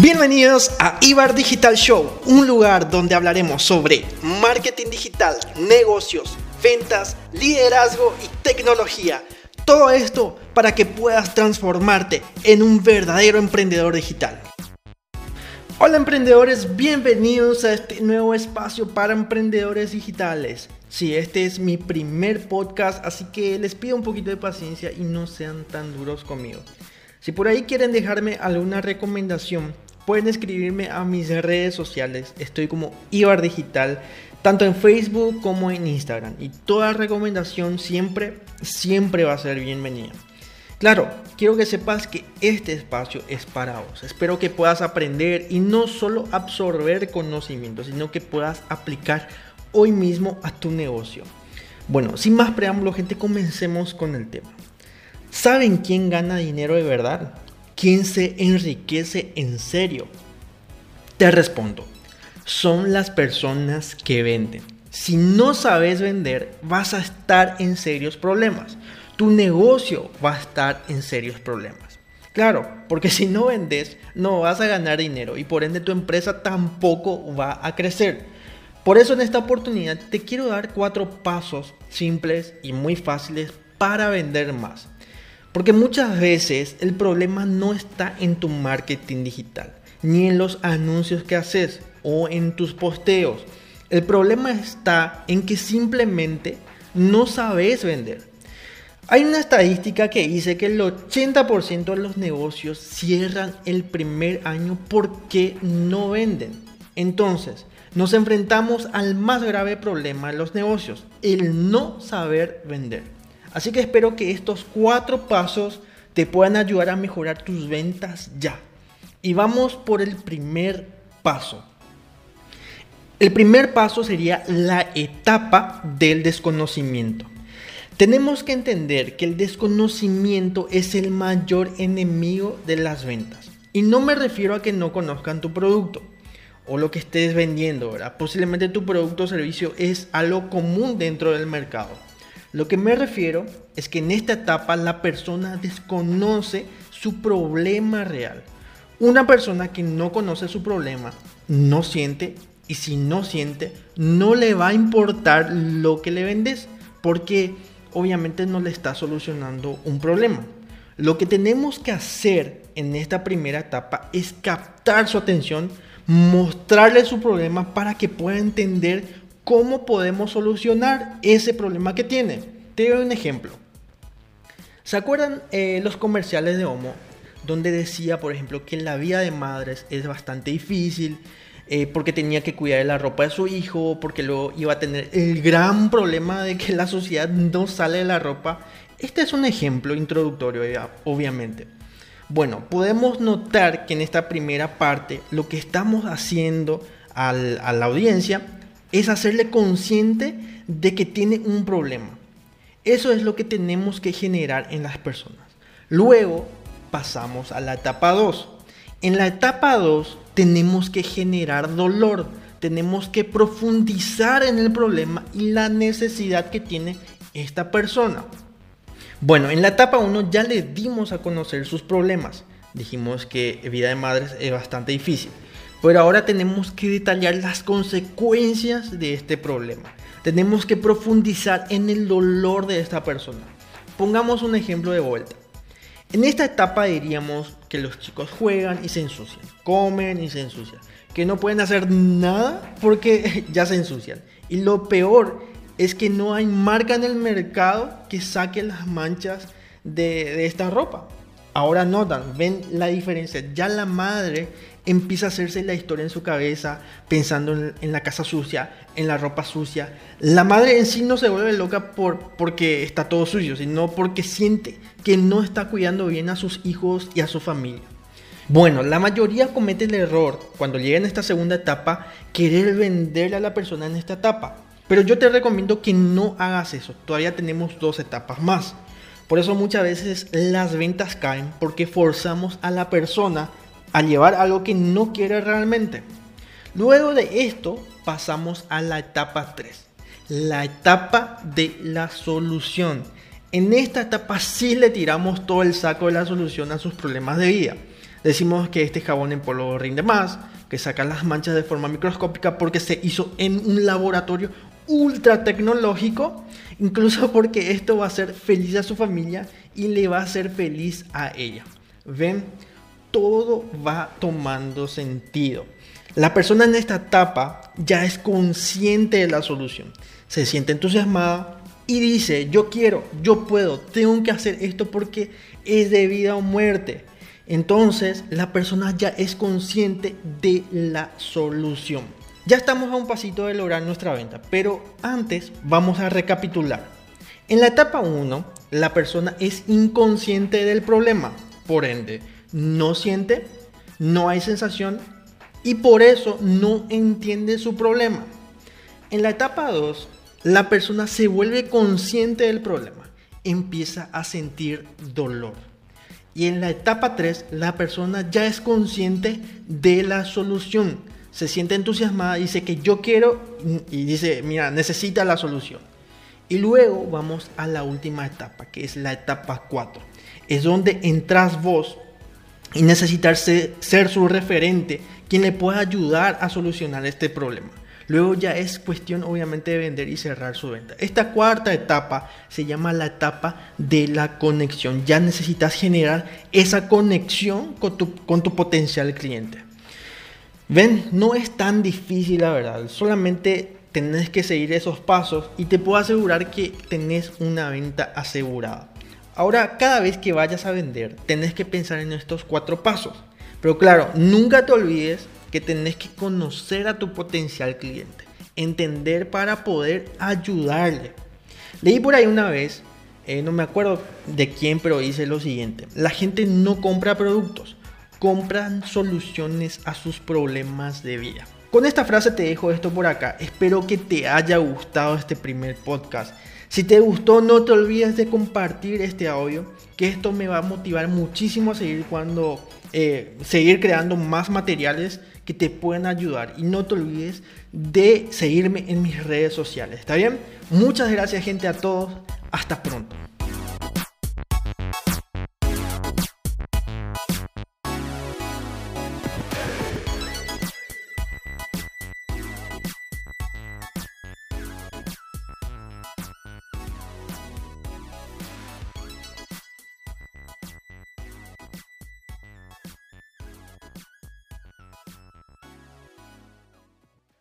Bienvenidos a Ibar Digital Show, un lugar donde hablaremos sobre marketing digital, negocios, ventas, liderazgo y tecnología. Todo esto para que puedas transformarte en un verdadero emprendedor digital. Hola emprendedores, bienvenidos a este nuevo espacio para emprendedores digitales. Sí, este es mi primer podcast, así que les pido un poquito de paciencia y no sean tan duros conmigo. Si por ahí quieren dejarme alguna recomendación, pueden escribirme a mis redes sociales. Estoy como Ibar Digital, tanto en Facebook como en Instagram. Y toda recomendación siempre, siempre va a ser bienvenida. Claro, quiero que sepas que este espacio es para vos. Espero que puedas aprender y no solo absorber conocimiento, sino que puedas aplicar hoy mismo a tu negocio. Bueno, sin más preámbulo, gente, comencemos con el tema. ¿Saben quién gana dinero de verdad? ¿Quién se enriquece en serio? Te respondo, son las personas que venden. Si no sabes vender, vas a estar en serios problemas. Tu negocio va a estar en serios problemas. Claro, porque si no vendes, no vas a ganar dinero y por ende tu empresa tampoco va a crecer. Por eso en esta oportunidad te quiero dar cuatro pasos simples y muy fáciles para vender más. Porque muchas veces el problema no está en tu marketing digital, ni en los anuncios que haces o en tus posteos. El problema está en que simplemente no sabes vender. Hay una estadística que dice que el 80% de los negocios cierran el primer año porque no venden. Entonces, nos enfrentamos al más grave problema de los negocios, el no saber vender. Así que espero que estos cuatro pasos te puedan ayudar a mejorar tus ventas ya. Y vamos por el primer paso. El primer paso sería la etapa del desconocimiento. Tenemos que entender que el desconocimiento es el mayor enemigo de las ventas. Y no me refiero a que no conozcan tu producto o lo que estés vendiendo, ¿verdad? Posiblemente tu producto o servicio es algo común dentro del mercado. Lo que me refiero es que en esta etapa la persona desconoce su problema real. Una persona que no conoce su problema no siente y si no siente no le va a importar lo que le vendes porque obviamente no le está solucionando un problema. Lo que tenemos que hacer en esta primera etapa es captar su atención, mostrarle su problema para que pueda entender cómo podemos solucionar ese problema que tiene. Te doy un ejemplo. ¿Se acuerdan eh, los comerciales de Homo? Donde decía, por ejemplo, que la vida de madres es bastante difícil, eh, porque tenía que cuidar la ropa de su hijo, porque luego iba a tener el gran problema de que la sociedad no sale de la ropa. Este es un ejemplo introductorio, obviamente. Bueno, podemos notar que en esta primera parte lo que estamos haciendo a la audiencia es hacerle consciente de que tiene un problema. Eso es lo que tenemos que generar en las personas. Luego pasamos a la etapa 2. En la etapa 2 tenemos que generar dolor, tenemos que profundizar en el problema y la necesidad que tiene esta persona. Bueno, en la etapa 1 ya le dimos a conocer sus problemas. Dijimos que vida de madres es bastante difícil. Pero ahora tenemos que detallar las consecuencias de este problema. Tenemos que profundizar en el dolor de esta persona. Pongamos un ejemplo de vuelta. En esta etapa diríamos que los chicos juegan y se ensucian, comen y se ensucian, que no pueden hacer nada porque ya se ensucian. Y lo peor es que no hay marca en el mercado que saque las manchas de, esta ropa. Ahora notan, ven la diferencia. Ya la madre empieza a hacerse la historia en su cabeza, pensando en, la casa sucia, en la ropa sucia. La madre en sí no se vuelve loca por, porque está todo sucio, sino porque siente que no está cuidando bien a sus hijos y a su familia. Bueno, la mayoría comete el error cuando llega en esta segunda etapa querer venderle a la persona en esta etapa. Pero yo te recomiendo que no hagas eso. Todavía tenemos dos etapas más. Por eso muchas veces las ventas caen porque forzamos a la persona a llevar algo que no quiere realmente. Luego de esto pasamos a la etapa 3, la etapa de la solución. En esta etapa sí le tiramos todo el saco de la solución a sus problemas de vida. Decimos que este jabón en polvo rinde más, que saca las manchas de forma microscópica porque se hizo en un laboratorio ultra tecnológico, incluso porque esto va a hacer feliz a su familia y le va a hacer feliz a ella. ¿Ven? Todo va tomando sentido. La persona en esta etapa ya es consciente de la solución, se siente entusiasmada y dice, yo quiero, yo puedo, tengo que hacer esto porque es de vida o muerte. Entonces la persona ya es consciente de la solución. Ya estamos a un pasito de lograr nuestra venta, pero antes vamos a recapitular. En la etapa 1, la persona es inconsciente del problema, por ende, no siente, no hay sensación y por eso no entiende su problema. En la etapa 2, la persona se vuelve consciente del problema, empieza a sentir dolor. Y en la etapa 3, la persona ya es consciente de la solución. Se siente entusiasmada, dice que yo quiero y dice, mira, necesita la solución. Y luego vamos a la última etapa, que es la etapa 4. Es donde entras vos y necesitas ser, ser su referente, quien le pueda ayudar a solucionar este problema. Luego ya es cuestión obviamente de vender y cerrar su venta. Esta cuarta etapa se llama la etapa de la conexión. Ya necesitas generar esa conexión con tu, con tu potencial cliente. Ven, no es tan difícil la verdad. Solamente tenés que seguir esos pasos y te puedo asegurar que tenés una venta asegurada. Ahora, cada vez que vayas a vender, tenés que pensar en estos cuatro pasos. Pero claro, nunca te olvides que tenés que conocer a tu potencial cliente, entender para poder ayudarle. Leí por ahí una vez, eh, no me acuerdo de quién, pero dice lo siguiente, la gente no compra productos, compran soluciones a sus problemas de vida. Con esta frase te dejo esto por acá, espero que te haya gustado este primer podcast. Si te gustó, no te olvides de compartir este audio, que esto me va a motivar muchísimo a seguir cuando eh, seguir creando más materiales que te pueden ayudar. Y no te olvides de seguirme en mis redes sociales. ¿Está bien? Muchas gracias gente a todos. Hasta pronto.